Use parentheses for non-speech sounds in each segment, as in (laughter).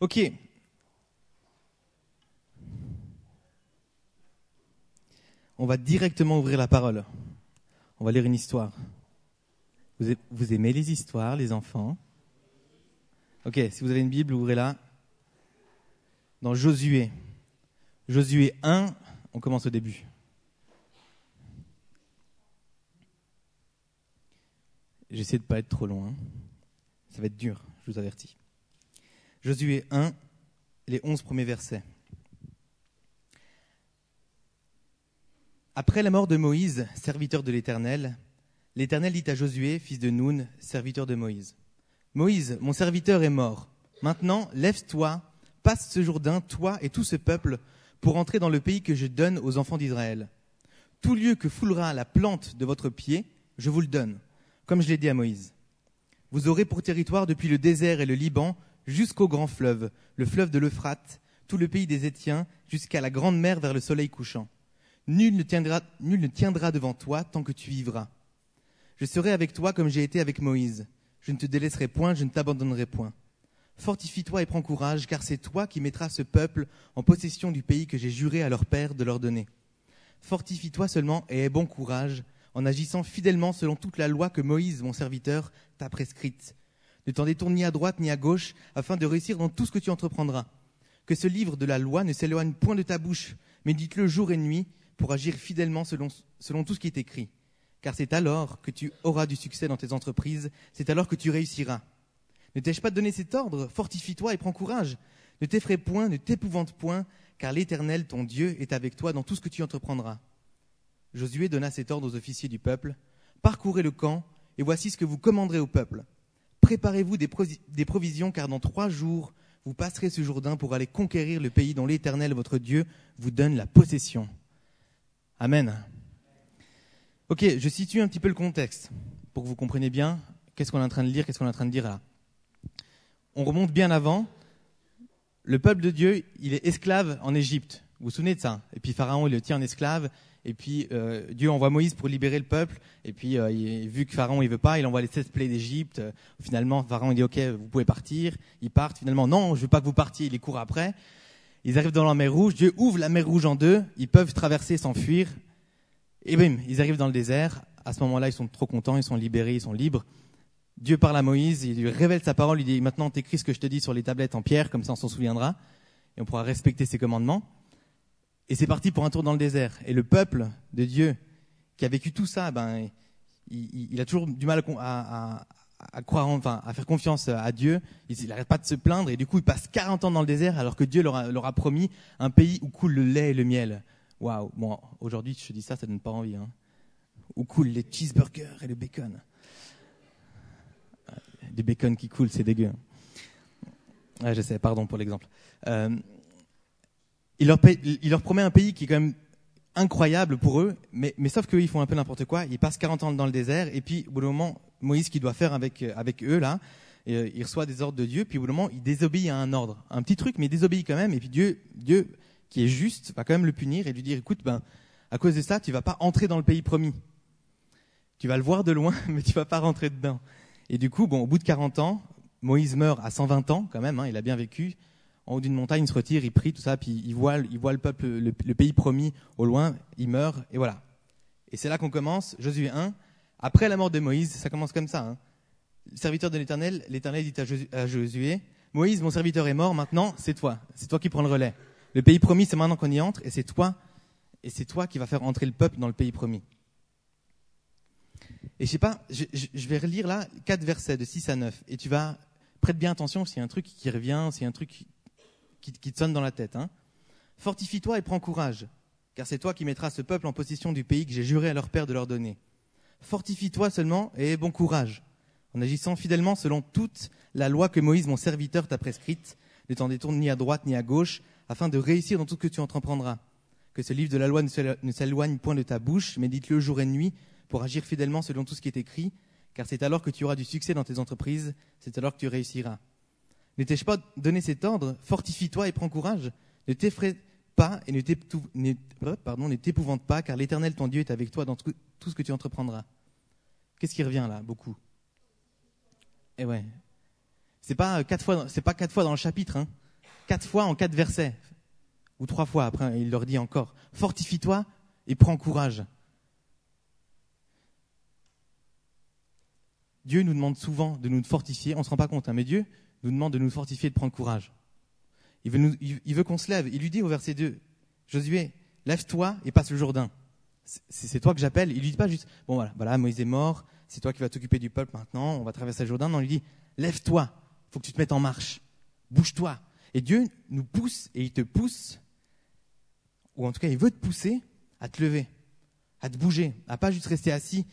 Ok. On va directement ouvrir la parole. On va lire une histoire. Vous, aimez les histoires, les enfants? Ok, si vous avez une Bible, ouvrez-la. Dans Josué. Josué 1, on commence au début. J'essaie de ne pas être trop long. hein. Ça va être dur, je vous avertis. Josué 1, les 11 premiers versets. Après la mort de Moïse, serviteur de l'Éternel, l'Éternel dit à Josué, fils de Nun, serviteur de Moïse, Moïse, mon serviteur est mort. Maintenant, lève-toi, passe ce Jourdain, toi et tout ce peuple, pour entrer dans le pays que je donne aux enfants d'Israël. Tout lieu que foulera la plante de votre pied, je vous le donne, comme je l'ai dit à Moïse. Vous aurez pour territoire depuis le désert et le Liban jusqu'au grand fleuve, le fleuve de l'Euphrate, tout le pays des Étiens, jusqu'à la grande mer vers le soleil couchant. Nul ne, tiendra, nul ne tiendra devant toi tant que tu vivras. Je serai avec toi comme j'ai été avec Moïse. Je ne te délaisserai point, je ne t'abandonnerai point. Fortifie-toi et prends courage, car c'est toi qui mettras ce peuple en possession du pays que j'ai juré à leur père de leur donner. Fortifie-toi seulement et aie bon courage, en agissant fidèlement selon toute la loi que Moïse, mon serviteur, t'a prescrite. Ne t'en détourne ni à droite ni à gauche, afin de réussir dans tout ce que tu entreprendras. Que ce livre de la loi ne s'éloigne point de ta bouche, mais dites-le jour et nuit, pour agir fidèlement selon, selon tout ce qui est écrit. Car c'est alors que tu auras du succès dans tes entreprises, c'est alors que tu réussiras. Ne t'ai-je pas donné cet ordre? Fortifie-toi et prends courage. Ne t'effraie point, ne t'épouvante point, car l'Éternel, ton Dieu, est avec toi dans tout ce que tu entreprendras. Josué donna cet ordre aux officiers du peuple. Parcourez le camp, et voici ce que vous commanderez au peuple. Préparez-vous des, provisions, car dans trois jours, vous passerez ce Jourdain pour aller conquérir le pays dont l'Éternel, votre Dieu, vous donne la possession. Amen. Ok, je situe un petit peu le contexte pour que vous compreniez bien qu'est-ce qu'on est en train de lire, qu'est-ce qu'on est en train de dire là. On remonte bien avant. Le peuple de Dieu, il est esclave en Égypte. Vous vous souvenez de ça? Et puis Pharaon, il le tient en esclave. Et puis euh, Dieu envoie Moïse pour libérer le peuple. Et puis euh, vu que Pharaon il veut pas, il envoie les sept plaies d'Égypte. Euh, finalement, Pharaon il dit ok, vous pouvez partir. Ils partent. Finalement, non, je veux pas que vous partiez. Il les court après. Ils arrivent dans la mer Rouge. Dieu ouvre la mer Rouge en deux. Ils peuvent traverser, s'enfuir. Et bim, ils arrivent dans le désert. À ce moment-là, ils sont trop contents, ils sont libérés, ils sont libres. Dieu parle à Moïse, il lui révèle sa parole, il dit maintenant t'écris ce que je te dis sur les tablettes en pierre, comme ça on s'en souviendra, et on pourra respecter ses commandements. Et c'est parti pour un tour dans le désert. Et le peuple de Dieu, qui a vécu tout ça, ben, il, a toujours du mal à, croire, en- enfin, à faire confiance à Dieu. Il n'arrête pas de se plaindre, et du coup, il passe 40 ans dans le désert, alors que Dieu leur a, promis un pays où coule le lait et le miel. Waouh. Bon, aujourd'hui, je te dis ça, ça donne pas envie. Hein. Où coulent les cheeseburgers et le bacon. Euh, Du bacon qui coule, c'est dégueu. Ouais, je sais, pardon pour l'exemple. Euh, il, leur promet un pays qui est quand même incroyable pour eux, mais, mais sauf qu'eux, ils font un peu n'importe quoi. Ils passent 40 ans dans le désert, et puis au bout d'un moment, Moïse, qui doit faire avec, euh, eux, là, euh, il reçoit des ordres de Dieu, puis au bout d'un moment, il désobéit à un ordre. Un petit truc, mais il désobéit quand même, et puis Dieu, Dieu, qui est juste, va quand même le punir et lui dire, écoute, ben, à cause de ça, tu vas pas entrer dans le pays promis. Tu vas le voir de loin, (laughs) mais tu vas pas rentrer dedans. Et du coup, bon, au bout de 40 ans, Moïse meurt à 120 ans, quand même, hein, il a bien vécu. En haut d'une montagne, il se retire, il prie, tout ça, puis il voit, il voit le peuple, le, pays promis au loin, il meurt, et voilà. Et c'est là qu'on commence, Josué 1. Après la mort de Moïse, ça commence comme ça. Hein. Le serviteur de l'Éternel, l'Éternel dit à, Josu- à Josué, Moïse, mon serviteur est mort, maintenant c'est toi, c'est toi qui prends le relais. Le pays promis, c'est maintenant qu'on y entre, et c'est toi, et c'est toi qui vas faire entrer le peuple dans le pays promis. Et je sais pas, je- je vais relire là quatre versets de 6 à 9, et tu vas prête bien attention s'il y a un truc qui revient, s'il y a un truc qui, te sonne dans la tête. Hein. Fortifie-toi et prends courage, car c'est toi qui mettras ce peuple en possession du pays que j'ai juré à leur père de leur donner. Fortifie-toi seulement et bon courage, en agissant fidèlement selon toute la loi que Moïse, mon serviteur, t'a prescrite. Ne t'en détourne ni à droite ni à gauche, afin de réussir dans tout ce que tu entreprendras. Que ce livre de la loi ne s'éloigne point de ta bouche, médite-le jour et nuit, pour agir fidèlement selon tout ce qui est écrit, car c'est alors que tu auras du succès dans tes entreprises, c'est alors que tu réussiras. Ne t'ai-je pas donné cet ordre Fortifie-toi et prends courage. Ne t'effraie pas et euh, ne t'épouvante pas, car l'Éternel, ton Dieu, est avec toi dans tout ce que tu entreprendras. Qu'est-ce qui revient là Beaucoup? Eh ouais. C'est pas euh, quatre fois, pas quatre fois dans le chapitre. Hein. quatre fois en quatre versets, ou trois fois, après il leur dit encore, fortifie-toi et prends courage. Dieu nous demande souvent de nous fortifier, on ne se rend pas compte, hein, mais Dieu nous demande de nous fortifier de prendre courage. Il veut, il veut qu'on se lève. Il lui dit au verset 2, Josué, lève-toi et passe le Jourdain. C'est toi que j'appelle. Il lui dit pas juste, bon voilà, voilà, Moïse est mort, c'est toi qui vas t'occuper du peuple maintenant, on va traverser le Jourdain. Non, il lui dit, lève-toi, faut que tu te mettes en marche, bouge-toi. Et Dieu nous pousse et il te pousse, ou en tout cas il veut te pousser à te lever, à te bouger, à pas juste rester assis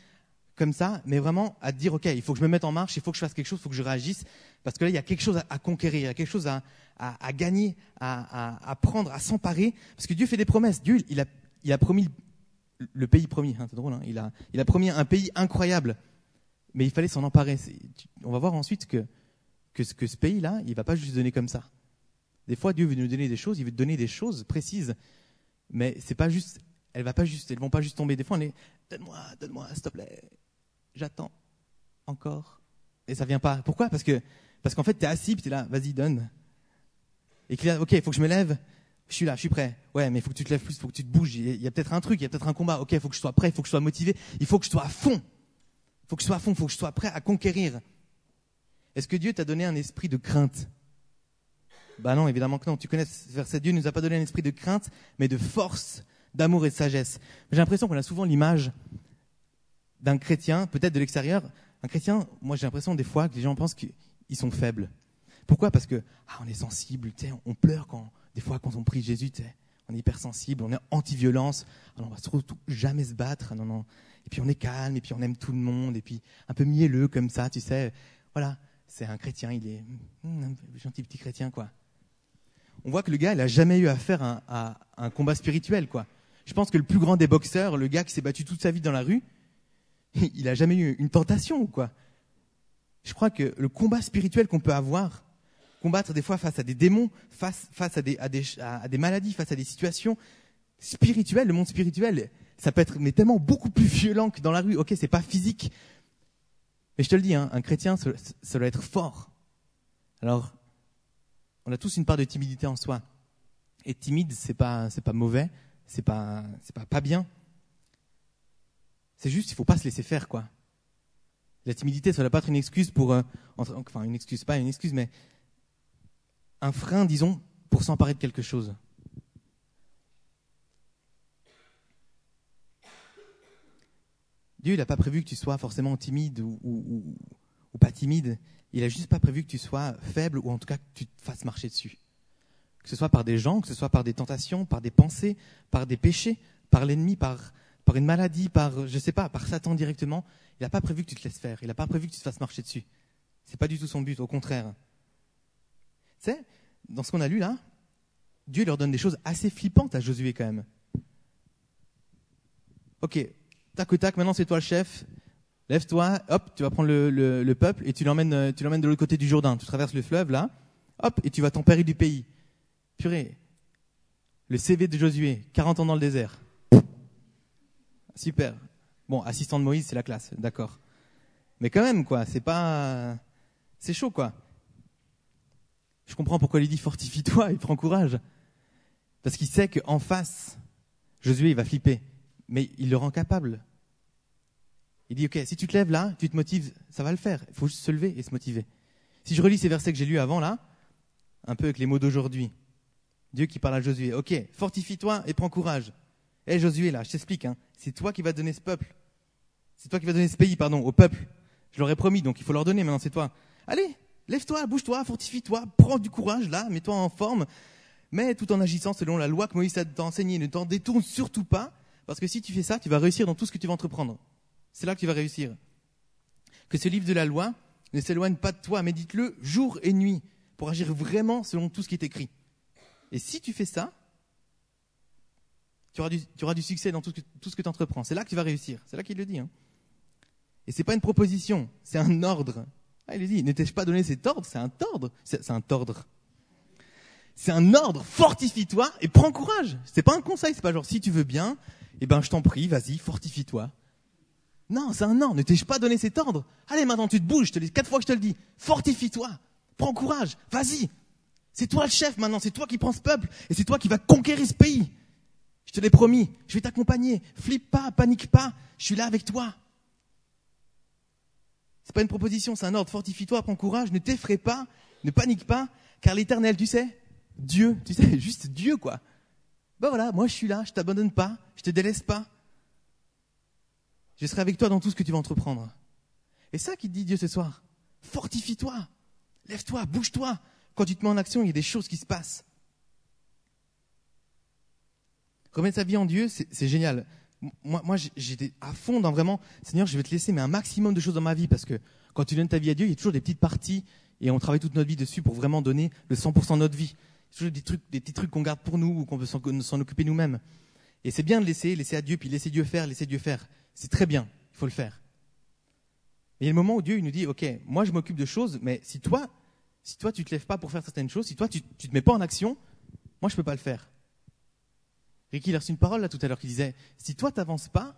comme ça, mais vraiment à dire, OK, il faut que je me mette en marche, il faut que je fasse quelque chose, il faut que je réagisse, parce que là, il y a quelque chose à, conquérir, il y a quelque chose à, gagner, à, prendre, à s'emparer, parce que Dieu fait des promesses. Dieu, il a, promis le pays promis, hein, c'est drôle, hein, il, a, promis un pays incroyable, mais il fallait s'en emparer. On va voir ensuite que, ce pays-là, il va pas juste donner comme ça. Des fois, Dieu veut nous donner des choses, il veut donner des choses précises, mais c'est pas juste, elles elles vont pas juste tomber. Des fois, on est, donne-moi, donne-moi, s'il te plaît, j'attends encore. Et ça vient pas. Pourquoi? Parce que parce qu'en fait, tu es assis, tu es là, vas-y, donne. Et qu'il a, ok, il faut que je me lève. Je suis là, je suis prêt. Ouais, mais il faut que tu te lèves plus, il faut que tu te bouges. Il y a, peut-être un truc, il y a peut-être un combat. Ok, il faut que je sois prêt, il faut que je sois motivé, il faut que je sois à fond. Il faut que je sois à fond, il faut que je sois prêt à conquérir. Est-ce que Dieu t'a donné un esprit de crainte? Bah non, évidemment que non. Tu connais ce verset, Dieu ne nous a pas donné un esprit de crainte, mais de force, d'amour et de sagesse. J'ai l'impression qu'on a souvent l'image d'un chrétien, peut-être de l'extérieur, un chrétien, moi j'ai l'impression des fois que les gens pensent qu'ils sont faibles. Pourquoi? Parce que ah, on est sensible, on pleure quand des fois quand on prie Jésus, on est hypersensible, on est anti-violence, on va jamais se battre, non non. Et puis on est calme, et puis on aime tout le monde, et puis un peu mielleux comme ça, tu sais. Voilà, c'est un chrétien, il est hmm, un gentil petit chrétien quoi. On voit que le gars, il a jamais eu affaire à, à un combat spirituel quoi. Je pense que le plus grand des boxeurs, le gars qui s'est battu toute sa vie dans la rue, (laughs) il a jamais eu une tentation ou quoi? Je crois que le combat spirituel qu'on peut avoir, combattre des fois face à des démons, face, face à, des, à, des, à des maladies, face à des situations spirituelles, le monde spirituel, ça peut être mais tellement beaucoup plus violent que dans la rue. Ok, c'est pas physique, mais je te le dis, hein, un chrétien, ça, doit être fort. Alors, on a tous une part de timidité en soi. Et timide, c'est pas, pas mauvais, c'est pas, pas pas bien. C'est juste, il faut pas se laisser faire, quoi. La timidité, ça ne doit pas être une excuse pour, euh, enfin, une excuse, pas une excuse, mais un frein, disons, pour s'emparer de quelque chose. Dieu, il n'a pas prévu que tu sois forcément timide ou, ou, ou, pas timide. Il n'a juste pas prévu que tu sois faible ou en tout cas que tu te fasses marcher dessus. Que ce soit par des gens, que ce soit par des tentations, par des pensées, par des péchés, par l'ennemi, par, par une maladie, par, je sais pas, par Satan directement, il n'a pas prévu que tu te laisses faire. Il n'a pas prévu que tu te fasses marcher dessus. C'est pas du tout son but, au contraire. Tu sais, dans ce qu'on a lu là, Dieu leur donne des choses assez flippantes à Josué quand même. Ok, tac ou tac, maintenant c'est toi le chef. Lève-toi, hop, tu vas prendre le, peuple et tu l'emmènes, tu l'emmènes de l'autre côté du Jourdain. Tu traverses le fleuve là, hop, et tu vas tempérer du pays. Purée, le CV de Josué, 40 ans dans le désert. Super. Bon, assistant de Moïse, c'est la classe, d'accord. Mais quand même, quoi, c'est pas. C'est chaud, quoi. Je comprends pourquoi il dit fortifie-toi, il prend courage. Parce qu'il sait qu'en face, Josué, il va flipper. Mais il le rend capable. Il dit, OK, si tu te lèves là, tu te motives, ça va le faire. Il faut juste se lever et se motiver. Si je relis ces versets que j'ai lus avant là, un peu avec les mots d'aujourd'hui, Dieu qui parle à Josué, OK, fortifie-toi et prends courage. Hé Josué, là, je t'explique, hein, c'est toi qui vas donner ce peuple. C'est toi qui vas donner ce pays, pardon, au peuple. Je leur ai promis, donc il faut leur donner, maintenant c'est toi. Allez, lève-toi, bouge-toi, fortifie-toi, prends du courage, là, mets-toi en forme, mais tout en agissant selon la loi que Moïse t'a enseigné. Ne t'en détourne surtout pas, parce que si tu fais ça, tu vas réussir dans tout ce que tu vas entreprendre. C'est là que tu vas réussir. Que ce livre de la loi ne s'éloigne pas de toi, médite-le jour et nuit, pour agir vraiment selon tout ce qui est écrit. Et si tu fais ça, tu auras du, succès dans tout ce que, tu entreprends. C'est là que tu vas réussir. C'est là qu'il le dit. Hein. Et c'est pas une proposition, c'est un ordre. Ah, il dit, ne t'ai-je pas donné cet ordre? C'est un ordre. C'est un ordre. C'est un ordre. Fortifie-toi et prends courage. C'est pas un conseil. C'est pas genre si tu veux bien, eh ben je t'en prie, vas-y, fortifie-toi. Non, c'est un ordre. Ne t'ai-je pas donné cet ordre? Allez, maintenant tu te bouges. Je te dis quatre fois que je te le dis. Fortifie-toi. Prends courage. Vas-y. C'est toi le chef maintenant, c'est toi qui prends ce peuple et c'est toi qui vas conquérir ce pays. Je te l'ai promis, je vais t'accompagner. Flippe pas, panique pas, je suis là avec toi. C'est pas une proposition, c'est un ordre. Fortifie-toi, prends courage, ne t'effraie pas, ne panique pas, car l'éternel, tu sais, Dieu, tu sais, (laughs) juste Dieu, quoi. Ben voilà, moi je suis là, je t'abandonne pas, je te délaisse pas. Je serai avec toi dans tout ce que tu vas entreprendre. Et ça qui te dit Dieu ce soir. Fortifie-toi, lève-toi, bouge-toi. Quand tu te mets en action, il y a des choses qui se passent. Remettre sa vie en Dieu, c'est génial. Moi, j'étais à fond dans vraiment, Seigneur, je vais te laisser mais un maximum de choses dans ma vie parce que quand tu donnes ta vie à Dieu, il y a toujours des petites parties et on travaille toute notre vie dessus pour vraiment donner le 100% de notre vie. C'est toujours des trucs, des petits trucs qu'on garde pour nous ou qu'on veut s'en occuper nous-mêmes. Et c'est bien de laisser, laisser à Dieu, puis laisser Dieu faire, laisser Dieu faire. C'est très bien, il faut le faire. Mais il y a le moment où Dieu il nous dit, ok, moi je m'occupe de choses, mais si toi, si toi tu te lèves pas pour faire certaines choses, si toi tu, tu te mets pas en action, moi je peux pas le faire. Ricky il a reçu une parole là tout à l'heure qui disait, si toi t'avances pas,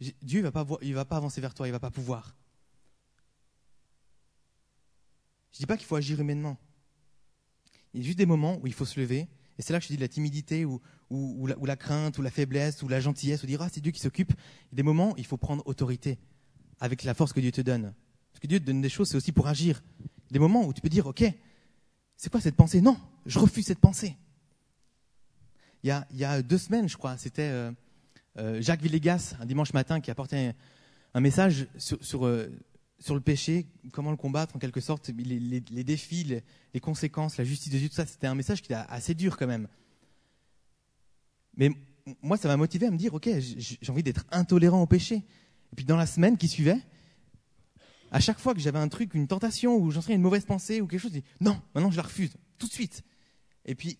Dieu il va pas, il va pas avancer vers toi, il va pas pouvoir. Je dis pas qu'il faut agir humainement. Il y a juste des moments où il faut se lever. Et c'est là que je dis de la timidité ou, ou, la, crainte ou la faiblesse ou la gentillesse ou dire ah c'est Dieu qui s'occupe. Il y a des moments où il faut prendre autorité avec la force que Dieu te donne. Parce que Dieu te donne des choses, c'est aussi pour agir. Il y a des moments où tu peux dire ok, c'est quoi cette pensée? Non, je refuse cette pensée. Il y a, deux semaines, je crois, c'était euh, euh, Jacques Villegas, un dimanche matin, qui apportait un, message euh, sur le péché, comment le combattre en quelque sorte, les, défis, les, conséquences, la justice de Dieu, tout ça, c'était un message qui était assez dur quand même. Mais moi, ça m'a motivé à me dire, ok, j'ai envie d'être intolérant au péché. Et puis dans la semaine qui suivait, à chaque fois que j'avais un truc, une tentation, ou j'en sais une mauvaise pensée, ou quelque chose, je dis, non, maintenant je la refuse, tout de suite. Et puis,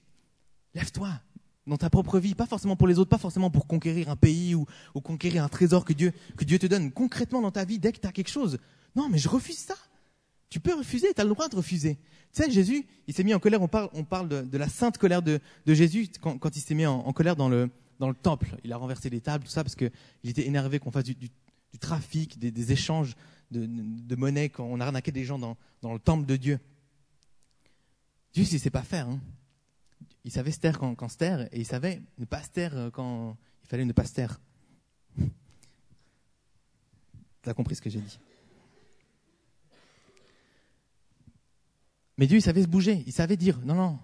lève-toi, dans ta propre vie, pas forcément pour les autres, pas forcément pour conquérir un pays ou, conquérir un trésor que Dieu, te donne, concrètement dans ta vie, dès que tu as quelque chose, non, mais je refuse ça. Tu peux refuser, tu as le droit de refuser. Tu sais, Jésus, il s'est mis en colère, on parle, de, la sainte colère de, Jésus quand, il s'est mis en, colère dans le, temple. Il a renversé les tables, tout ça, parce qu'il était énervé qu'on fasse du, trafic, des, échanges de, monnaie, quand on arnaquait des gens dans, dans le temple de Dieu. Dieu, il ne sait pas faire. Hein. Il savait se taire quand, quand se taire, et il savait ne pas se taire quand il fallait ne pas se taire. (laughs) Tu as compris ce que j'ai dit Mais Dieu, il savait se bouger, il savait dire, non, non.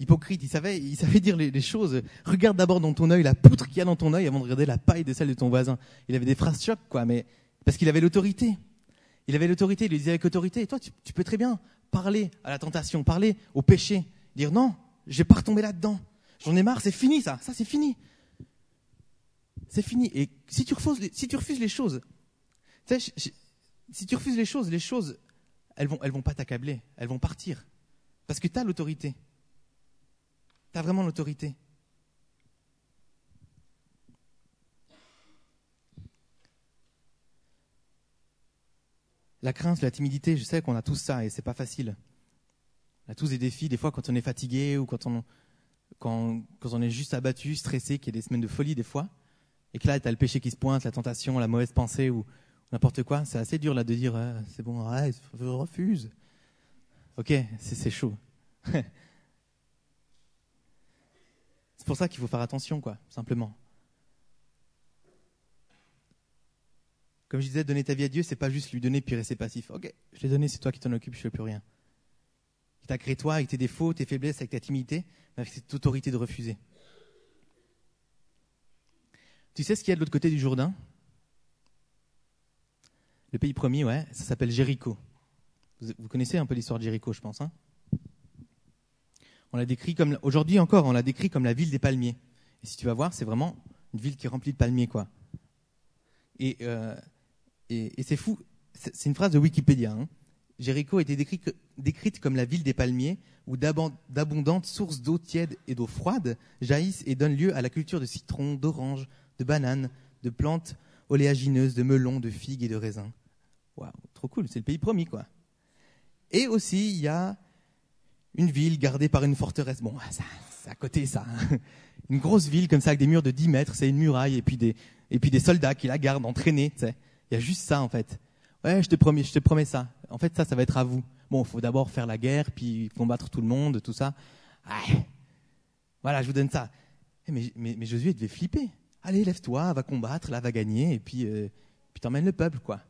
Hypocrite, il savait, il savait dire les, choses. Regarde d'abord dans ton œil la poutre qu'il y a dans ton œil avant de regarder la paille de celle de ton voisin. Il avait des phrases chocs, quoi, mais parce qu'il avait l'autorité. Il avait l'autorité, il le disait avec autorité. Toi, tu, peux très bien parler à la tentation, parler au péché, dire non, je vais pas retomber là-dedans. J'en ai marre, c'est fini ça, ça c'est fini. C'est fini. Et si tu refuses, si tu refuses les choses, si tu refuses les choses, les choses, elles vont, elles vont pas t'accabler, elles vont partir. Parce que tu as l'autorité. Tu as vraiment l'autorité. La crainte, la timidité, je sais qu'on a tous ça et c'est pas facile. On a tous des défis, des fois quand on est fatigué ou quand on, quand, quand on est juste abattu, stressé, qu'il y a des semaines de folie des fois, et que là, tu as le péché qui se pointe, la tentation, la mauvaise pensée ou, n'importe quoi, c'est assez dur là de dire ah, c'est bon, arrête, je refuse. Ok, c'est chaud. (laughs) c'est pour ça qu'il faut faire attention, quoi, simplement. Comme je disais, donner ta vie à Dieu, c'est pas juste lui donner puis rester passif. Ok, je l'ai donné, c'est toi qui t'en occupes, je fais plus rien. Il t'a créé toi avec tes défauts, tes faiblesses, avec ta timidité, avec cette autorité de refuser. Tu sais ce qu'il y a de l'autre côté du Jourdain? Le pays premier, ouais, ça s'appelle Jéricho. Vous, connaissez un peu l'histoire de Jéricho, je pense. Hein? On l'a décrit comme, aujourd'hui encore, on l'a décrit comme la ville des palmiers. Et si tu vas voir, c'est vraiment une ville qui est remplie de palmiers, quoi. Et, euh, et, c'est fou, c'est une phrase de Wikipédia. Hein. Jéricho a été décrite, décrite comme la ville des palmiers, où d'abondantes sources d'eau tiède et d'eau froide jaillissent et donnent lieu à la culture de citrons, d'oranges, de bananes, de plantes oléagineuses, de melons, de figues et de raisins. Waouh, trop cool, c'est le pays promis, quoi. Et aussi, il y a une ville gardée par une forteresse. Bon, c'est à côté, ça. Hein. Une grosse ville comme ça, avec des murs de 10 mètres, c'est une muraille, et puis des, et puis des soldats qui la gardent entraînés, tu sais. Il y a juste ça, en fait. Ouais, je te promets, je te promets ça. En fait, ça, ça va être à vous. Bon, il faut d'abord faire la guerre, puis combattre tout le monde, tout ça. Voilà, je vous donne ça. Eh, mais, mais, Josué devait flipper. Allez, lève-toi, va combattre, là, va gagner, et puis, euh, puis t'emmènes le peuple, quoi.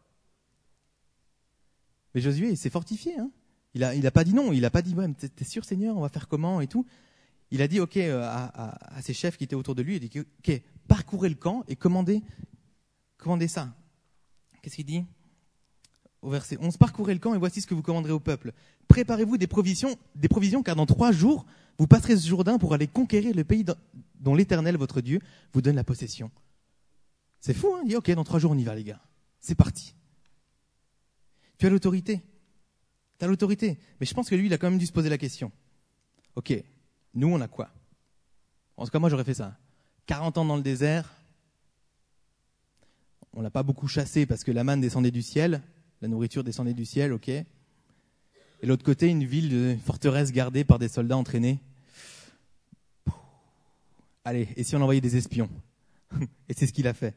Mais Josué, il s'est fortifié. Hein. Il n'a il a pas dit non. Il n'a pas dit, ouais, t'es sûr, Seigneur, on va faire comment et tout. Il a dit, OK, euh, à, à, ses chefs qui étaient autour de lui, il a dit, OK, parcourez le camp et commandez, commandez ça. Qu'est-ce qu'il dit Au verset 11, parcourez le camp et voici ce que vous commanderez au peuple. Préparez-vous des provisions, des provisions, car dans trois jours, vous passerez ce Jourdain pour aller conquérir le pays dont l'Éternel, votre Dieu, vous donne la possession. C'est fou, hein Il dit, OK, dans trois jours, on y va, les gars. C'est parti. Tu as l'autorité. Tu as l'autorité. Mais je pense que lui, il a quand même dû se poser la question. OK, nous, on a quoi En tout cas, moi, j'aurais fait ça. 40 ans dans le désert. On n'a pas beaucoup chassé parce que la manne descendait du ciel. La nourriture descendait du ciel, OK. Et l'autre côté, une ville, une forteresse gardée par des soldats entraînés. Allez, et si on envoyait des espions (laughs) Et c'est ce qu'il a fait.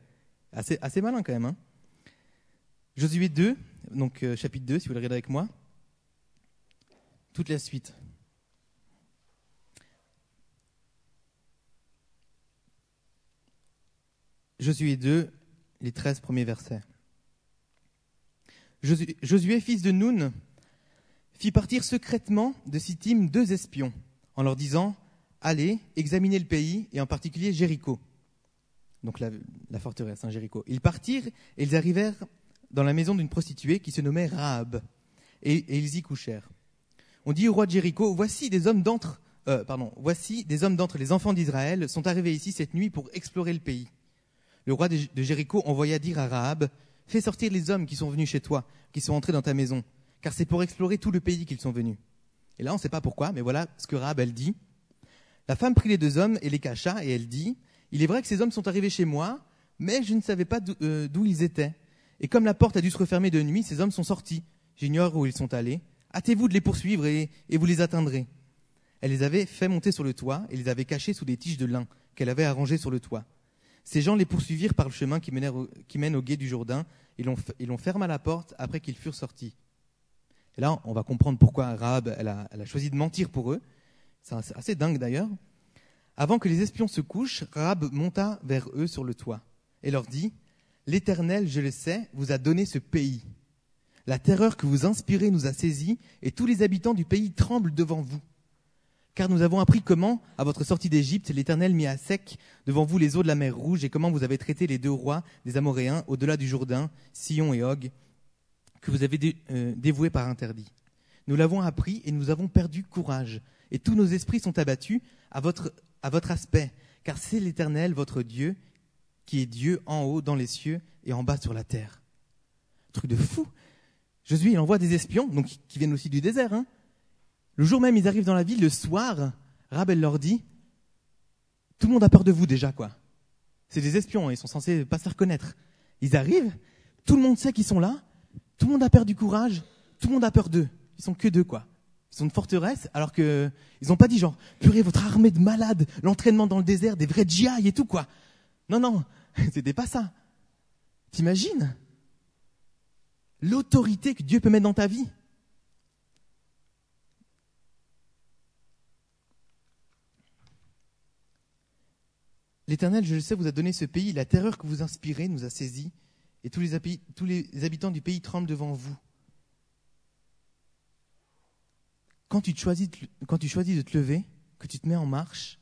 Assez, assez malin quand même. Hein Josué 2, donc euh, chapitre 2, si vous le regardez avec moi. Toute la suite. Josué 2, les 13 premiers versets. Josué, fils de Nun, fit partir secrètement de Sittim deux espions, en leur disant Allez, examinez le pays, et en particulier Jéricho. Donc la, forteresse, hein, Jéricho. Ils partirent et ils arrivèrent dans la maison d'une prostituée qui se nommait Rahab, et, ils y couchèrent. On dit au roi de Jéricho Voici des hommes d'entre euh, pardon, voici des hommes d'entre les enfants d'Israël sont arrivés ici cette nuit pour explorer le pays le roi de Jéricho envoya dire à Rahab Fais sortir les hommes qui sont venus chez toi, qui sont entrés dans ta maison, car c'est pour explorer tout le pays qu'ils sont venus. Et là, on ne sait pas pourquoi, mais voilà ce que Rahab, elle dit. La femme prit les deux hommes et les cacha, et elle dit Il est vrai que ces hommes sont arrivés chez moi, mais je ne savais pas euh, d'où ils étaient. Et comme la porte a dû se refermer de nuit, ces hommes sont sortis. J'ignore où ils sont allés. Hâtez-vous de les poursuivre et, et vous les atteindrez. Elle les avait fait monter sur le toit et les avait cachés sous des tiges de lin qu'elle avait arrangées sur le toit. Ces gens les poursuivirent par le chemin qui, mène au gué du Jourdain et l'ont fermé à la porte après qu'ils furent sortis. Là, on va comprendre pourquoi Rahab a, choisi de mentir pour eux. C'est assez dingue d'ailleurs. Avant que les espions se couchent, Rahab monta vers eux sur le toit et leur dit L'Éternel, je le sais, vous a donné ce pays. La terreur que vous inspirez nous a saisis et tous les habitants du pays tremblent devant vous. Car nous avons appris comment, à votre sortie d'Égypte, l'Éternel mit à sec devant vous les eaux de la mer Rouge et comment vous avez traité les deux rois des Amoréens au-delà du Jourdain, Sion et Og, que vous avez euh, dévoués par interdit. Nous l'avons appris et nous avons perdu courage. Et tous nos esprits sont abattus à votre, à votre aspect, car c'est l'Éternel, votre Dieu, qui est Dieu en haut dans les cieux et en bas sur la terre. Truc de fou. Josué, il envoie des espions, donc qui viennent aussi du désert, hein, le jour même, ils arrivent dans la ville, le soir, Rabel leur dit, tout le monde a peur de vous déjà, quoi. C'est des espions, hein, ils sont censés pas se faire connaître. Ils arrivent, tout le monde sait qu'ils sont là, tout le monde a perdu courage, tout le monde a peur d'eux. Ils sont que deux, quoi. Ils sont une forteresse, alors que ils n'ont pas dit genre, purée, votre armée de malades, l'entraînement dans le désert, des vrais GI et tout, quoi. Non, non, (laughs) c'était pas ça. T'imagines L'autorité que Dieu peut mettre dans ta vie? L'Éternel, je le sais, vous a donné ce pays, la terreur que vous inspirez nous a saisis, et tous les, habitants du pays tremblent devant vous. Quand tu, choisis de, te lever, que tu te mets en marche,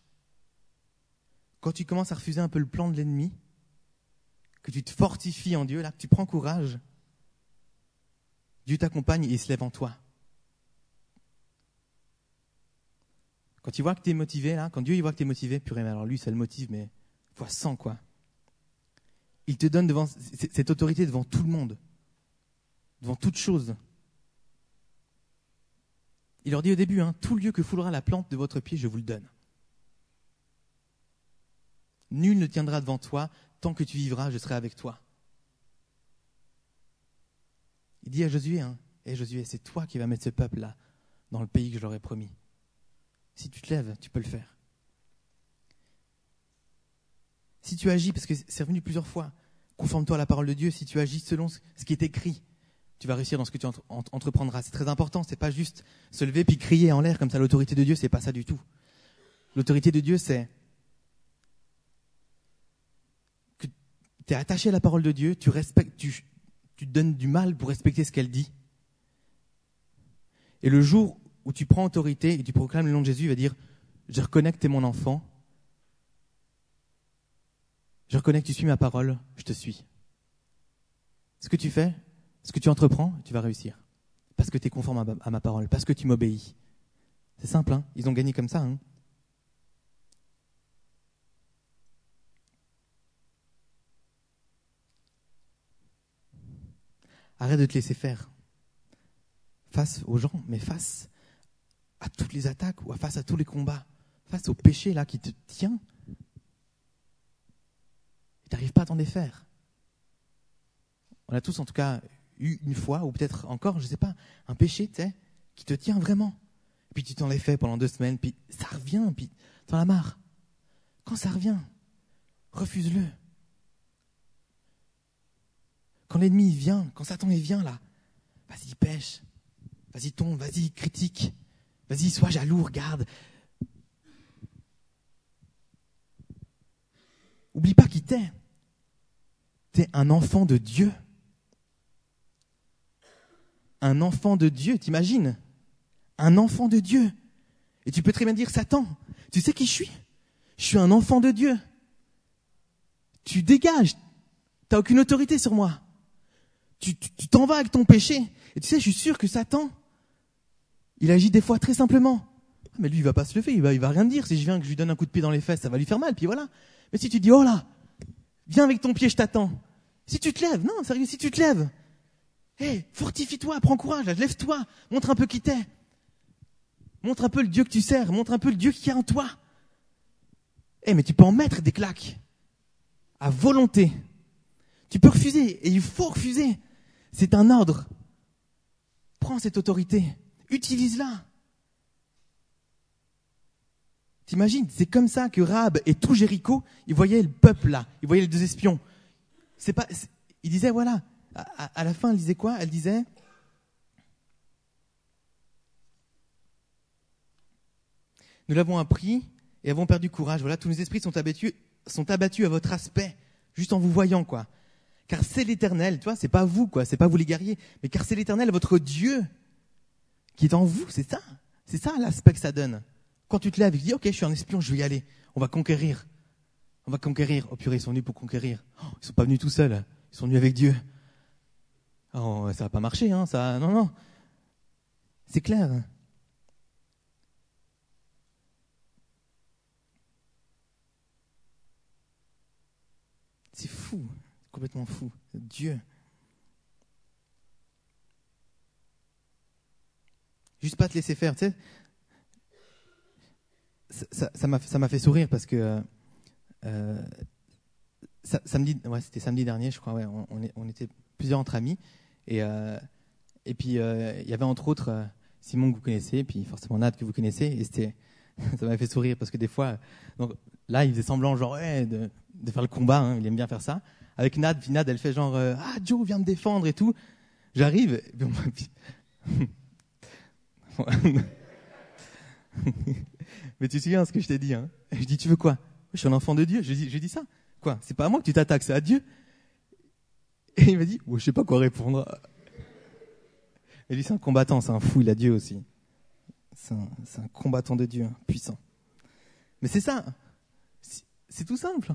quand tu commences à refuser un peu le plan de l'ennemi, que tu te fortifies en Dieu, là, que tu prends courage, Dieu t'accompagne et il se lève en toi. Quand il voit que tu es motivé, là, quand Dieu voit que tu es motivé, purée, alors lui, ça le motive, mais fois 100, quoi. Il te donne devant, cette autorité devant tout le monde, devant toute chose. Il leur dit au début, hein, tout lieu que foulera la plante de votre pied, je vous le donne. Nul ne tiendra devant toi, tant que tu vivras, je serai avec toi. Il dit à Josué, hein, et Josué, c'est toi qui vas mettre ce peuple-là dans le pays que je leur ai promis. Si tu te lèves, tu peux le faire. Si tu agis, parce que c'est revenu plusieurs fois, conforme-toi à la parole de Dieu, si tu agis selon ce qui est écrit, tu vas réussir dans ce que tu entreprendras. C'est très important. C'est pas juste se lever puis crier en l'air comme ça. L'autorité de Dieu, c'est pas ça du tout. L'autorité de Dieu, c'est que tu es attaché à la parole de Dieu, tu respectes, tu, te donnes du mal pour respecter ce qu'elle dit. Et le jour où tu prends autorité et tu proclames le nom de Jésus, il va dire, je reconnais que tu es mon enfant, je reconnais que tu suis ma parole, je te suis. Ce que tu fais, ce que tu entreprends, tu vas réussir. Parce que tu es conforme à ma, parole, parce que tu m'obéis. C'est simple, hein ils ont gagné comme ça. Hein Arrête de te laisser faire. Face aux gens, mais face à toutes les attaques ou face à tous les combats, face au péché là qui te tient. Tu n'arrives pas à t'en défaire. On a tous en tout cas eu une fois, ou peut-être encore, je ne sais pas, un péché, tu sais, qui te tient vraiment. Puis tu t'en l'es fait pendant deux semaines, puis ça revient, puis t'en as marre. Quand ça revient, refuse-le. Quand l'ennemi vient, quand Satan vient là, vas-y pêche, vas-y tombe, vas-y critique, vas-y sois jaloux, regarde. Oublie pas qui t'es. Un enfant de Dieu. Un enfant de Dieu, t'imagines? Un enfant de Dieu. Et tu peux très bien dire, Satan, tu sais qui je suis? Je suis un enfant de Dieu. Tu dégages. T'as aucune autorité sur moi tu t'en vas avec ton péché. Et tu sais, je suis sûr que Satan, il agit des fois très simplement. Ah, mais lui, il va pas se lever, il va, il va rien dire. Si je viens que je lui donne un coup de pied dans les fesses, ça va lui faire mal, puis voilà. Mais si tu dis, oh là, viens avec ton pied, je t'attends. Si tu te lèves, non, sérieux, si tu te lèves, hé, fortifie-toi, prends courage, lève-toi, montre un peu qui t'es. Montre un peu le Dieu que tu sers, montre un peu le Dieu qui est en toi. Eh, mais tu peux en mettre des claques. À volonté. Tu peux refuser, et il faut refuser. C'est un ordre. Prends cette autorité, utilise-la. T'imagines, c'est comme ça que Rab et tout Jéricho, ils voyaient le peuple là, ils voyaient les deux espions. C'est pas, ils disaient voilà, à, la fin, elle disait quoi? Elle disait, nous l'avons appris et avons perdu courage. Voilà, tous nos esprits sont abattus, sont abattus à votre aspect, juste en vous voyant quoi. Car c'est l'Éternel, tu vois, c'est pas vous, quoi, c'est pas vous les guerriers, mais car c'est l'Éternel, votre Dieu, qui est en vous, c'est ça, c'est ça l'aspect que ça donne. Quand tu te lèves, tu dis, ok, je suis un espion, je vais y aller, on va conquérir, on va conquérir. Oh purée, ils sont venus pour conquérir. Oh, ils sont pas venus tout seuls, ils sont venus avec Dieu. Oh, ça va pas marcher, hein, ça, non, non. C'est clair. C'est fou complètement fou. Dieu. Juste pas te laisser faire, tu sais. Ça m'a ça, fait sourire parce que euh, samedi, ouais, c'était samedi dernier, je crois. Ouais, on, était plusieurs entre amis et euh, et puis euh, il y avait entre autres Simon que vous connaissez, et puis forcément Nat que vous connaissez, et c'était (laughs) ça m'a fait sourire parce que des fois, donc là, il faisait semblant genre de, de faire le combat, hein, il aime bien faire ça avec Nad, puis Nad, elle fait genre euh, ah Joe vient me défendre et tout. J'arrive, (laughs) (laughs) mais tu te souviens ce que je t'ai dit hein? Je dis tu veux quoi? Je suis un enfant de Dieu. Je dis je dis ça. Quoi C'est pas à moi que tu t'attaques, c'est à Dieu. Et il m'a dit ouais, je sais pas quoi répondre. Et lui c'est un combattant, c'est un fou, il a Dieu aussi. C'est un, combattant de Dieu, puissant. Mais c'est ça. C'est tout simple.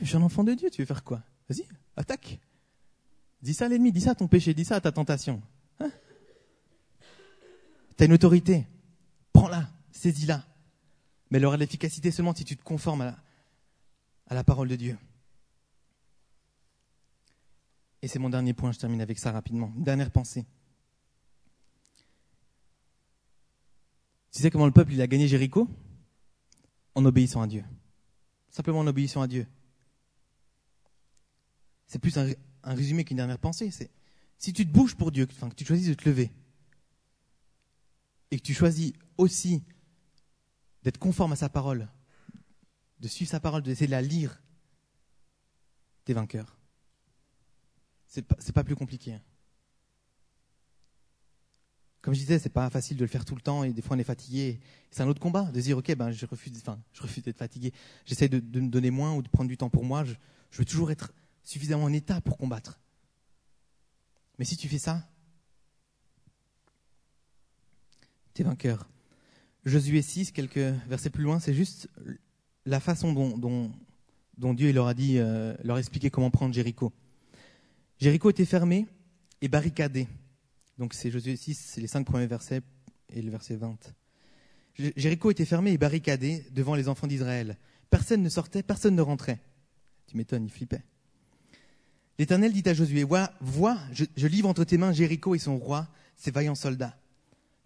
Je suis un enfant de Dieu, tu veux faire quoi? Vas-y, attaque. Dis ça à l'ennemi, dis ça à ton péché, dis ça à ta tentation. Hein? Tu as une autorité. Prends-la, saisis-la. Mais elle aura de l'efficacité seulement si tu te conformes à la, parole de Dieu. Et c'est mon dernier point, je termine avec ça rapidement. Dernière pensée. Tu sais comment le peuple il a gagné Jéricho? En obéissant à Dieu. Simplement en obéissant à Dieu. C'est plus un, résumé qu'une dernière pensée. C'est si tu te bouges pour Dieu, enfin, que tu choisis de te lever, et que tu choisis aussi d'être conforme à sa parole, de suivre sa parole, d'essayer de la lire, t'es vainqueur. C'est pas, pas plus compliqué. Hein. comme je disais, c'est pas facile de le faire tout le temps et des fois on est fatigué. C'est un autre combat de dire ok ben je refuse, enfin je refuse d'être fatigué. J'essaie de, me donner moins ou de prendre du temps pour moi. Je, je veux toujours être suffisamment en état pour combattre. Mais si tu fais ça, tu es vainqueur. Josué 6, quelques versets plus loin, c'est juste la façon dont, Dieu leur a dit, euh, leur expliqué comment prendre Jéricho. Jéricho était fermé et barricadé. Donc c'est Josué 6, c'est les cinq premiers versets et le verset 20. Jéricho était fermé et barricadé devant les enfants d'Israël. Personne ne sortait, personne ne rentrait. Tu m'étonnes, il flippait. L'Éternel dit à Josué, vois, vois je, livre entre tes mains Jéricho et son roi, ses vaillants soldats.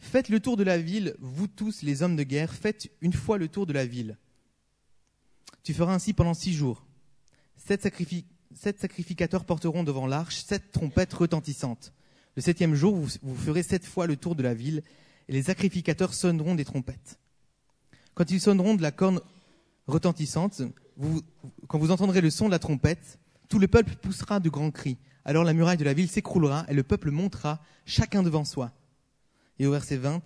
Faites le tour de la ville, vous tous les hommes de guerre, faites une fois le tour de la ville. Tu feras ainsi pendant six jours. Sept, sacrificateurs porteront devant l'arche sept trompettes retentissantes. Le septième jour, vous, ferez sept fois le tour de la ville, et les sacrificateurs sonneront des trompettes. Quand ils sonneront de la corne retentissante, quand vous entendrez le son de la trompette, tout le peuple poussera de grands cris. Alors la muraille de la ville s'écroulera et le peuple montera, chacun devant soi. Et au verset 20,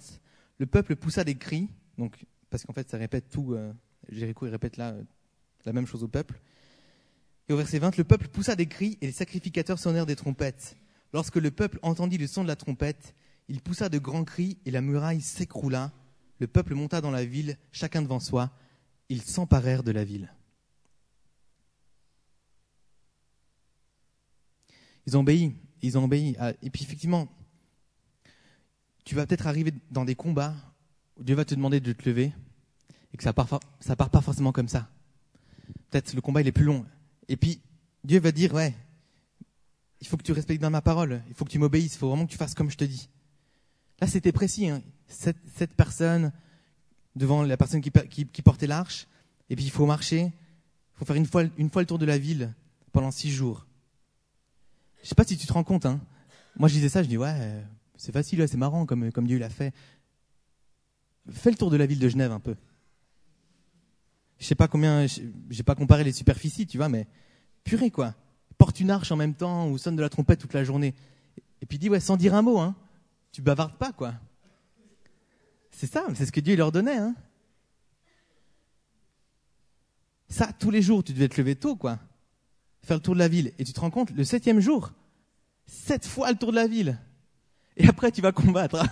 le peuple poussa des cris, donc, parce qu'en fait ça répète tout, euh, Jéricho il répète là euh, la même chose au peuple. Et au verset 20, le peuple poussa des cris et les sacrificateurs sonnèrent des trompettes. Lorsque le peuple entendit le son de la trompette, il poussa de grands cris et la muraille s'écroula. Le peuple monta dans la ville, chacun devant soi. Ils s'emparèrent de la ville. Ils ont obéi. Ils ont obéi. Et puis effectivement, tu vas peut-être arriver dans des combats où Dieu va te demander de te lever et que ça part, part pas forcément comme ça. Peut-être le combat il est plus long. Et puis Dieu va dire ouais, il faut que tu respectes dans ma parole, il faut que tu m'obéisses, il faut vraiment que tu fasses comme je te dis. Là c'était précis. Hein. Cette, personne devant la personne qui, portait l'arche, et puis il faut marcher, il faut faire une fois, le tour de la ville pendant six jours. Je sais pas si tu te rends compte. Hein. Moi, je disais ça, je dis ouais, c'est facile, c'est marrant comme, comme Dieu l'a fait. Fais le tour de la ville de Genève un peu. Je sais pas combien, j'ai pas comparé les superficies, tu vois, mais purée quoi. Porte une arche en même temps ou sonne de la trompette toute la journée. Et puis dis ouais, sans dire un mot, hein. Tu bavardes pas quoi. C'est ça, c'est ce que Dieu leur donnait, hein. Ça, tous les jours, tu devais te lever tôt, quoi faire le tour de la ville. Et tu te rends compte, le septième jour, sept fois le tour de la ville. Et après, tu vas combattre. (laughs)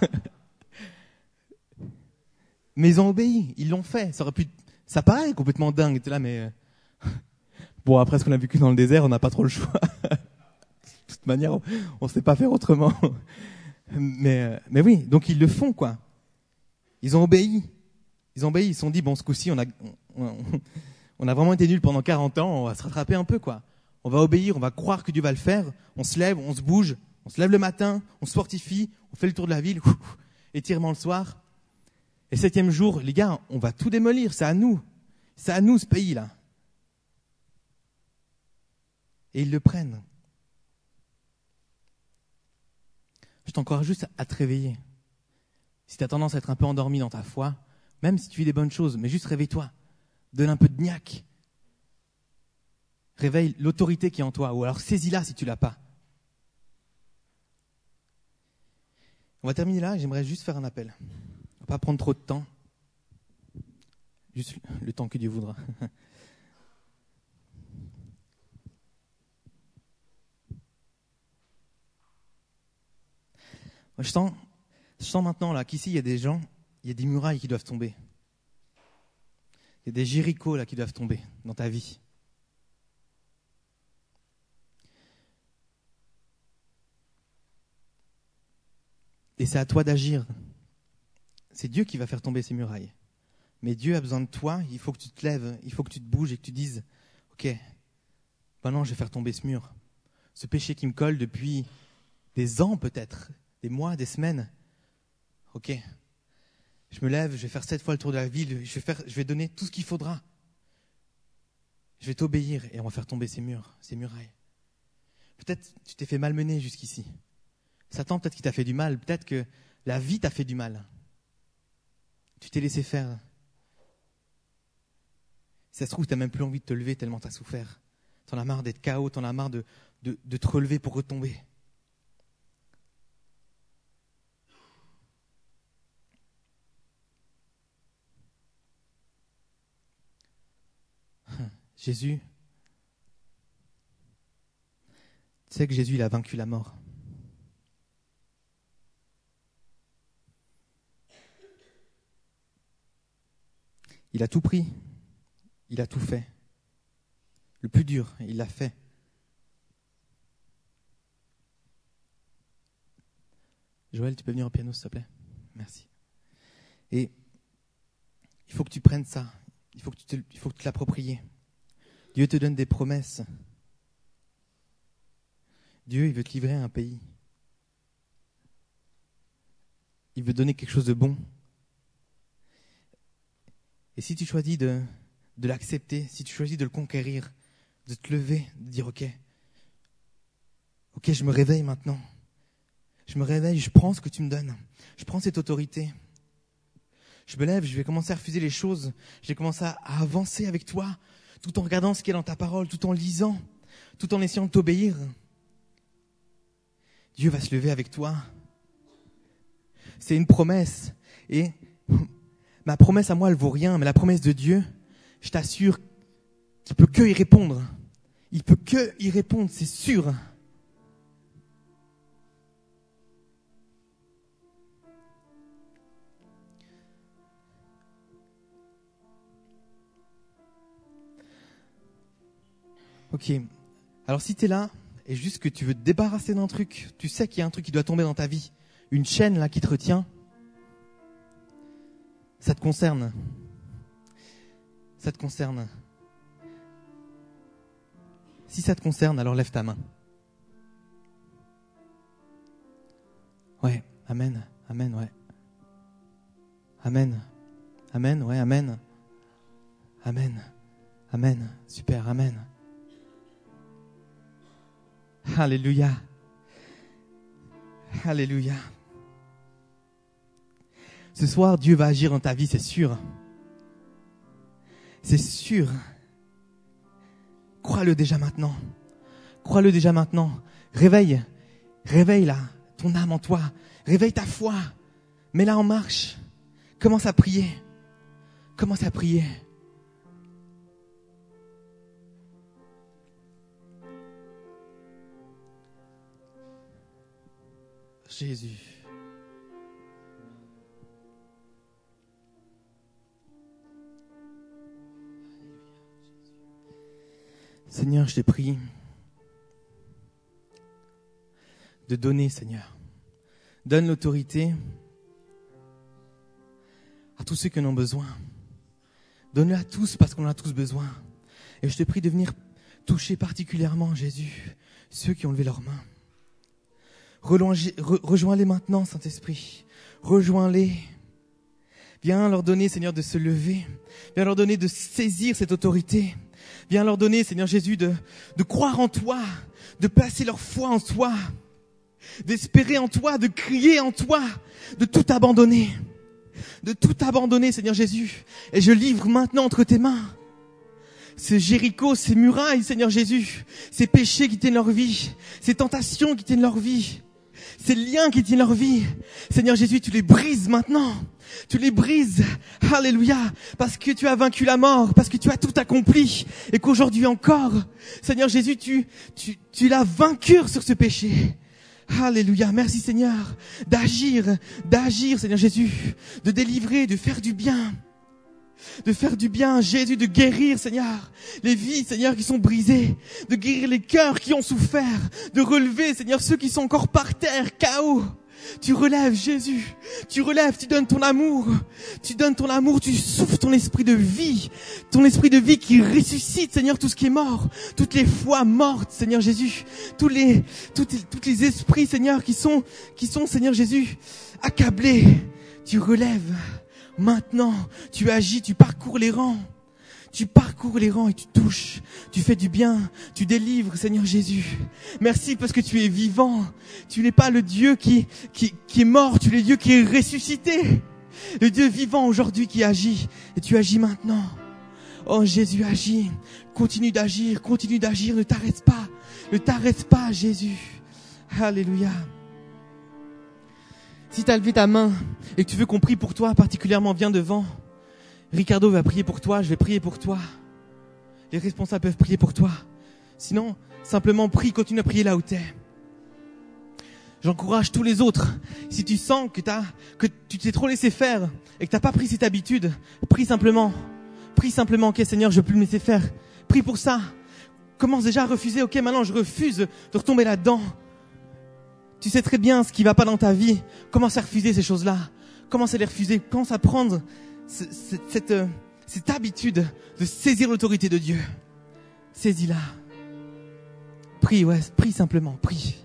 mais ils ont obéi, ils l'ont fait. Ça aurait pu, ça paraît complètement dingue. là, mais euh, (laughs) bon, après ce qu'on a vécu dans le désert, on n'a pas trop le choix. (laughs) de toute manière, on ne sait pas faire autrement. mais, euh, mais oui, donc ils le font, quoi. Ils ont obéi. Ils ont obéi. Ils se sont dit, bon, ce coup-ci, on a, on, on a vraiment été nuls pendant 40 ans, on va se rattraper un peu, quoi on va obéir, on va croire que Dieu va le faire, on se lève, on se bouge, on se lève le matin, on se fortifie, on fait le tour de la ville, étirement le soir. Et septième jour, les gars, on va tout démolir, c'est à nous. C'est à nous ce pays-là. Et ils le prennent. Je t'encourage juste à te réveiller. Si tu as tendance à être un peu endormi dans ta foi, même si tu fais des bonnes choses, mais juste réveille-toi. Donne un peu de niaque réveille l'autorité qui est en toi, ou alors saisis-la si tu l'as pas. On va terminer là, j'aimerais juste faire un appel. On va pas prendre trop de temps. Juste le temps que Dieu voudra. (laughs) je sens, maintenant là qu'ici il y a des gens, il y a des murailles qui doivent tomber. Il y a des Jérichos là qui doivent tomber dans ta vie. Et c'est à toi d'agir. C'est Dieu qui va faire tomber ces murailles. Mais Dieu a besoin de toi, il faut que tu te lèves, il faut que tu te bouges et que tu dises, OK, maintenant je vais faire tomber ce mur. Ce péché qui me colle depuis des ans peut-être, des mois, des semaines. OK, je me lève, je vais faire sept fois le tour de la ville, je vais, donner tout ce qu'il faudra. Je vais t'obéir et on va faire tomber ces murs, ces murailles. Peut-être tu t'es fait malmener jusqu'ici. Satan, peut-être qu'il t'a fait du mal, peut-être que la vie t'a fait du mal. Tu t'es laissé faire. Si ça se trouve, tu n'as même plus envie de te lever tellement tu as souffert. Tu en as marre d'être chaos, tu en as marre de, de, de te relever pour retomber. Jésus, tu sais que Jésus, il a vaincu la mort. Il a tout pris, il a tout fait. Le plus dur, il l'a fait. Joël, tu peux venir au piano, s'il te plaît? Merci. Et il faut que tu prennes ça. Il faut que tu, te, l'appropries. Dieu te donne des promesses. Dieu, il veut te livrer un pays. Il veut donner quelque chose de bon. Et si tu choisis de, de l'accepter, si tu choisis de le conquérir, de te lever, de dire ok, ok, je me réveille maintenant. Je me réveille, je prends ce que tu me donnes. Je prends cette autorité. Je me lève, je vais commencer à refuser les choses. Je vais commencer à avancer avec toi, tout en regardant ce qu'il y a dans ta parole, tout en lisant, tout en essayant de t'obéir. Dieu va se lever avec toi. C'est une promesse. Et ma promesse à moi, elle vaut rien, mais la promesse de Dieu, je t'assure qu'il peut que y répondre. Il peut que y répondre, c'est sûr. Ok. Alors si tu es là et juste que tu veux te débarrasser d'un truc, tu sais qu'il y a un truc qui doit tomber dans ta vie, une chaîne là qui te retient, ça te concerne. Ça te concerne. Si ça te concerne, alors lève ta main. Ouais, amen, amen, ouais. Amen, amen, ouais, amen. Amen, amen, super, amen. Alléluia. Alléluia. Ce soir, Dieu va agir dans ta vie, c'est sûr. C'est sûr. Crois-le déjà maintenant. Crois-le déjà maintenant. Réveille. Réveille là ton âme en toi. Réveille ta foi. Mets-la en marche. Commence à prier. Commence à prier. Jésus. Seigneur, je te prie de donner, Seigneur. Donne l'autorité à tous ceux qui en ont besoin. Donne-le à tous parce qu'on en a tous besoin. Et je te prie de venir toucher particulièrement, Jésus, ceux qui ont levé leurs mains. Rejoins-les maintenant, Saint-Esprit. Rejoins-les. Viens leur donner, Seigneur, de se lever. Viens leur donner de saisir cette autorité. Viens leur donner, Seigneur Jésus, de, croire en toi, de placer leur foi en toi, d'espérer en toi, de crier en toi, de tout abandonner. De tout abandonner, Seigneur Jésus. Et je livre maintenant entre tes mains ce Jéricho, ces murailles, Seigneur Jésus, ces péchés qui tiennent leur vie, ces tentations qui tiennent leur vie ces liens qui tiennent leur vie. Seigneur Jésus, tu les brises maintenant. Tu les brises. Alléluia. Parce que tu as vaincu la mort, parce que tu as tout accompli. Et qu'aujourd'hui encore, Seigneur Jésus, tu, tu, tu l'as vaincu sur ce péché. Alléluia. Merci Seigneur d'agir, d'agir Seigneur Jésus, de délivrer, de faire du bien de faire du bien, Jésus, de guérir, Seigneur, les vies, Seigneur, qui sont brisées, de guérir les cœurs qui ont souffert, de relever, Seigneur, ceux qui sont encore par terre, chaos. Tu relèves, Jésus. Tu relèves, tu donnes ton amour. Tu donnes ton amour, tu souffles ton esprit de vie. Ton esprit de vie qui ressuscite, Seigneur, tout ce qui est mort. Toutes les foi mortes, Seigneur Jésus. Tous les, tous les esprits, Seigneur, qui sont, qui sont, Seigneur Jésus, accablés. Tu relèves. Maintenant, tu agis, tu parcours les rangs. Tu parcours les rangs et tu touches. Tu fais du bien. Tu délivres, Seigneur Jésus. Merci parce que tu es vivant. Tu n'es pas le Dieu qui, qui, qui est mort. Tu es le Dieu qui est ressuscité. Le Dieu vivant aujourd'hui qui agit. Et tu agis maintenant. Oh Jésus, agis. Continue d'agir. Continue d'agir. Ne t'arrête pas. Ne t'arrête pas, Jésus. Alléluia. Si tu as levé ta main et que tu veux qu'on prie pour toi particulièrement, viens devant. Ricardo va prier pour toi, je vais prier pour toi. les responsables peuvent prier pour toi. Sinon, simplement prie, continue à prier là où tu es. J'encourage tous les autres. Si tu sens que, tu t'es trop laissé faire et que tu n'as pas pris cette habitude, prie simplement. Prie simplement, ok Seigneur, je veux plus me laisser faire. Prie pour ça. Commence déjà à refuser, ok maintenant je refuse de retomber là-dedans. Tu sais très bien ce qui va pas dans ta vie. Commence à refuser ces choses-là? Commence à les refuser? Commence à prendre cette, euh, cette habitude de saisir l'autorité de Dieu? Saisis-la. Prie, ouais, prie simplement, prie.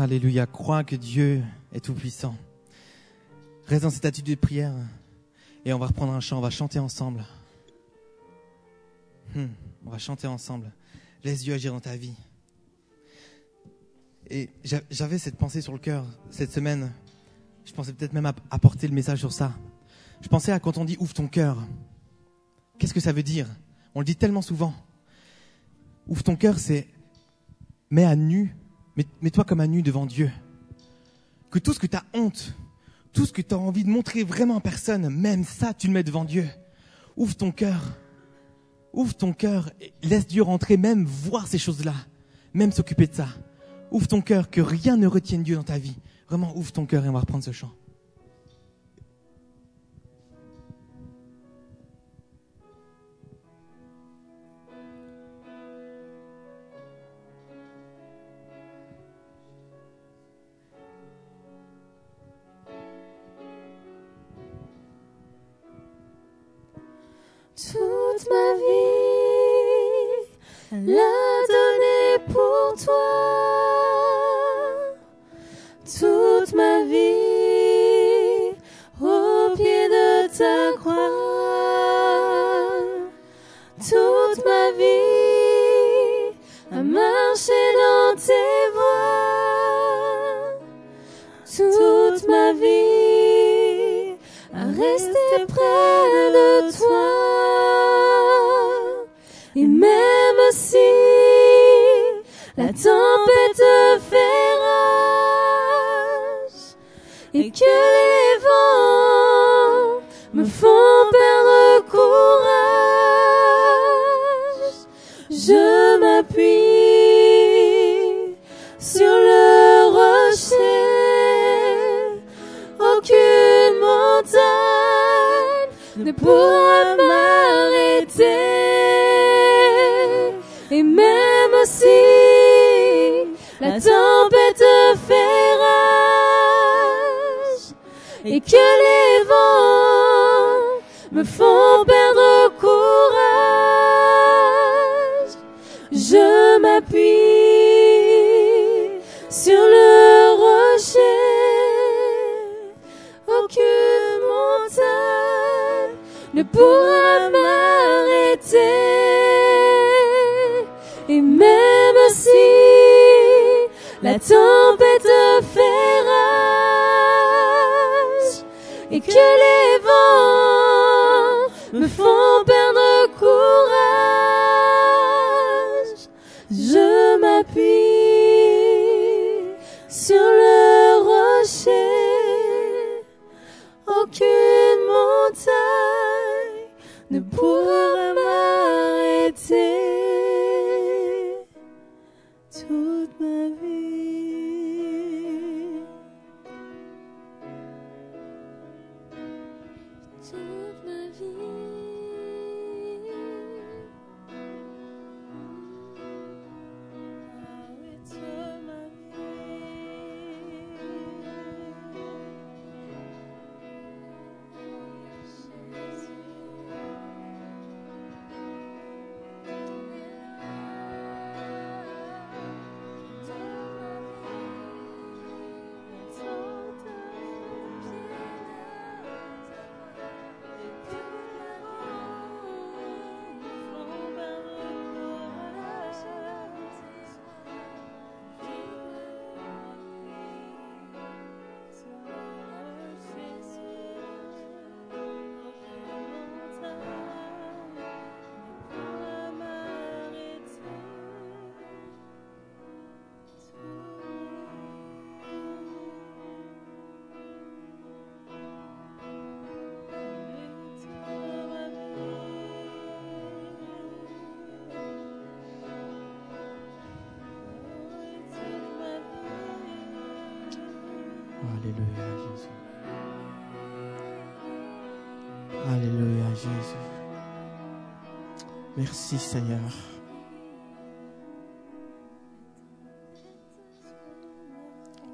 Alléluia. Crois que Dieu est tout puissant. Reste dans cette attitude de prière et on va reprendre un chant, on va chanter ensemble. Hmm, on va chanter ensemble. Laisse Dieu agir dans ta vie. Et j'avais cette pensée sur le cœur cette semaine. Je pensais peut-être même apporter le message sur ça. Je pensais à quand on dit ouvre ton cœur. Qu'est-ce que ça veut dire? On le dit tellement souvent. Ouvre ton cœur, c'est mets à nu Mets-toi comme à nu devant Dieu. Que tout ce que tu as honte, tout ce que tu as envie de montrer vraiment à personne, même ça, tu le mets devant Dieu. Ouvre ton cœur. Ouvre ton cœur. Laisse Dieu rentrer, même voir ces choses-là. Même s'occuper de ça. Ouvre ton cœur, que rien ne retienne Dieu dans ta vie. Vraiment, ouvre ton cœur et on va reprendre ce chant. Toute ma vie, la donner pour toi. Tempête rage et que les vents me font perdre courage, je m'appuie sur le rocher. Aucune montagne ne pourra me font perdre courage, je m'appuie sur le rocher. Aucune montagne ne pourra m'arrêter. Et même si la tempête fait et que les Jésus. Merci, Seigneur.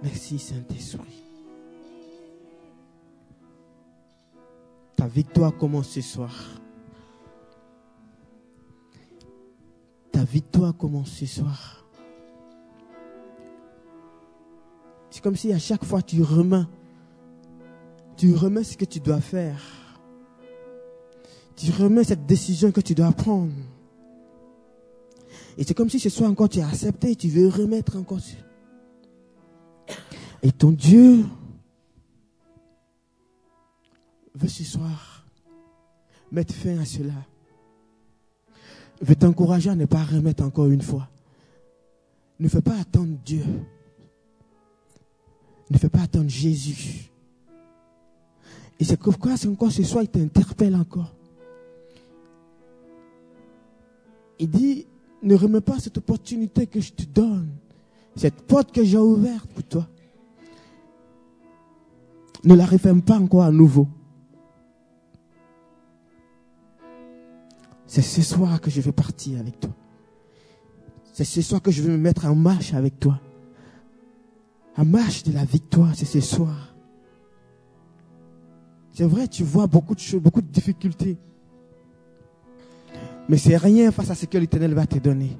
Merci, Saint-Esprit. Ta victoire commence ce soir. Ta victoire commence ce soir. C'est comme si à chaque fois tu remets, tu remets ce que tu dois faire. Tu remets cette décision que tu dois prendre. Et c'est comme si ce soir encore tu as accepté, tu veux remettre encore. Et ton Dieu veut ce soir mettre fin à cela. Veut t'encourager à ne pas remettre encore une fois. Ne fais pas attendre Dieu. Ne fais pas attendre Jésus. Et c'est pourquoi encore ce soir, il t'interpelle encore. Il dit, ne remets pas cette opportunité que je te donne, cette porte que j'ai ouverte pour toi. Ne la referme pas encore à nouveau. C'est ce soir que je vais partir avec toi. C'est ce soir que je vais me mettre en marche avec toi. En marche de la victoire, c'est ce soir. C'est vrai, tu vois beaucoup de choses, beaucoup de difficultés. Mais c'est rien face à ce que l'Éternel va te donner.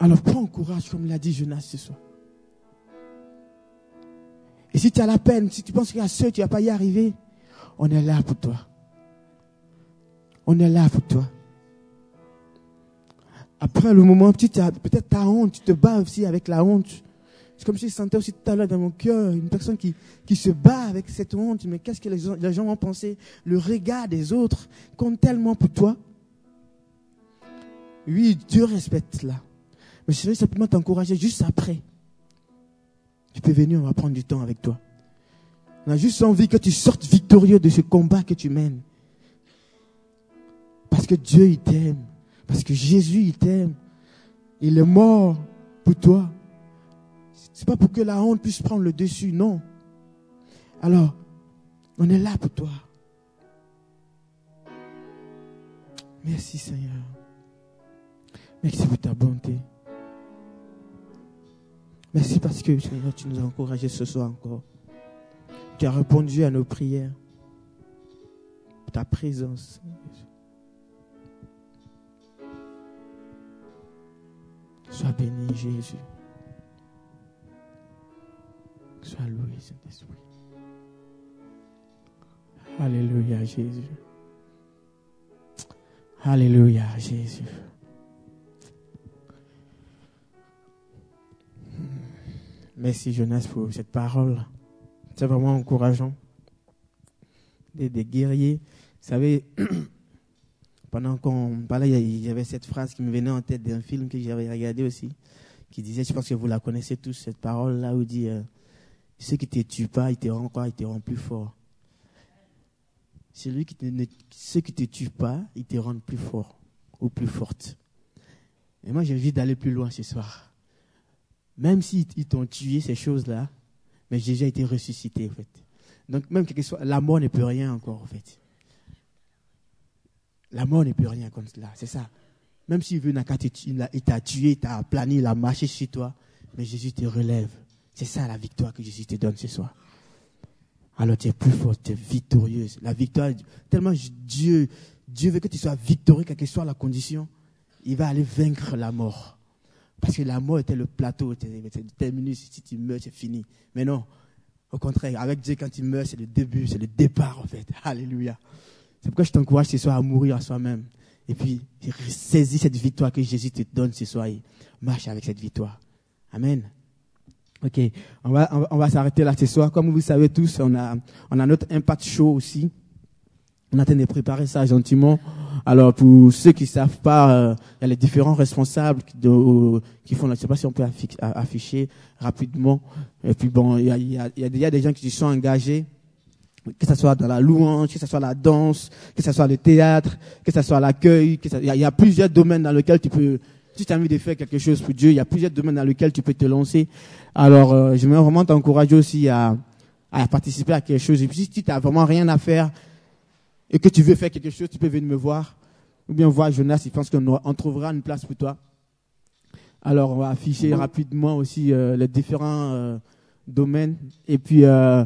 Alors prends courage, comme l'a dit Jonas ce soir. Et si tu as la peine, si tu penses qu'à seul tu vas pas y arriver, on est là pour toi. On est là pour toi. Après le moment, peut-être ta honte, tu te bats aussi avec la honte. C'est comme si je sentais aussi tout à l'heure dans mon cœur une personne qui, qui se bat avec cette honte. Mais qu'est-ce que les, les, gens vont penser? Le regard des autres compte tellement pour toi. Oui, Dieu respecte cela. Mais je veux simplement t'encourager juste après. Tu peux venir, on va prendre du temps avec toi. On a juste envie que tu sortes victorieux de ce combat que tu mènes. Parce que Dieu, il t'aime. Parce que Jésus, il t'aime. Il est mort pour toi. C'est pas pour que la honte puisse prendre le dessus, non. Alors, on est là pour toi. Merci Seigneur. Merci pour ta bonté. Merci parce que Seigneur, tu nous as encouragés ce soir encore. Tu as répondu à nos prières. Ta présence. Sois béni, Jésus. Sois loué, Saint-Esprit. Alléluia, Jésus. Alléluia, Jésus. Merci, Jonas, pour cette parole. C'est vraiment encourageant. Des, guerriers. Vous savez, (clears throat) pendant qu'on parlait, il y avait cette phrase qui me venait en tête d'un film que j'avais regardé aussi, qui disait, je pense que vous la connaissez tous, cette parole-là où dit, euh, ceux qui ne te tuent pas, ils te rendent quoi te plus fort. Celui qui ne, ceux qui ne te tuent pas, ils te rendent plus fort ou plus forte. Et moi, j'ai envie d'aller plus loin ce soir. Même s'ils ils t'ont tué ces choses-là, mais Jésus a été ressuscité, en fait. Donc, même que soit, la mort ne peut rien encore, en fait. La mort ne peut rien comme cela, c'est ça. Même s'il veut, il t'a tué, il t'a plané, il a marché sur toi, mais Jésus te relève. C'est ça la victoire que Jésus te donne ce soir. Alors tu es plus fort, tu es victorieuse. La victoire, tellement Dieu, Dieu veut que tu sois victorieux, quelle que soit la condition, il va aller vaincre la mort. Parce que la mort était le plateau, c'est terminé, si tu meurs, c'est fini. Mais non, au contraire, avec Dieu, quand tu meurs, c'est le début, c'est le départ en fait. (laughs) Alléluia. C'est pourquoi je t'encourage ce soir à mourir à soi-même. Et puis, saisis cette victoire que Jésus te donne ce soir et marche avec cette victoire. Amen. Ok, on va, on va s'arrêter là ce soir. Comme vous savez tous, on a, on a notre impact show aussi. On train de préparer ça gentiment. Alors pour ceux qui savent pas, euh, il y a les différents responsables de, euh, qui font. Je sais pas si on peut afficher rapidement. Et puis bon, il y a, il y a, y a des gens qui se sont engagés que ce soit dans la louange, que ce soit la danse, que ce soit le théâtre, que ce soit l'accueil, il y, a plusieurs domaines dans lesquels tu peux, Si tu as envie de faire quelque chose pour Dieu, il y a plusieurs domaines dans lesquels tu peux te lancer. Alors, euh, j'aimerais vraiment t'encourager aussi à, à participer à quelque chose. Et puis, si tu n'as vraiment rien à faire et que tu veux faire quelque chose, tu peux venir me voir. Ou bien voir Jonas, il pense qu'on on trouvera une place pour toi. Alors, on va afficher rapidement aussi euh, les différents euh, domaines. Et puis, euh,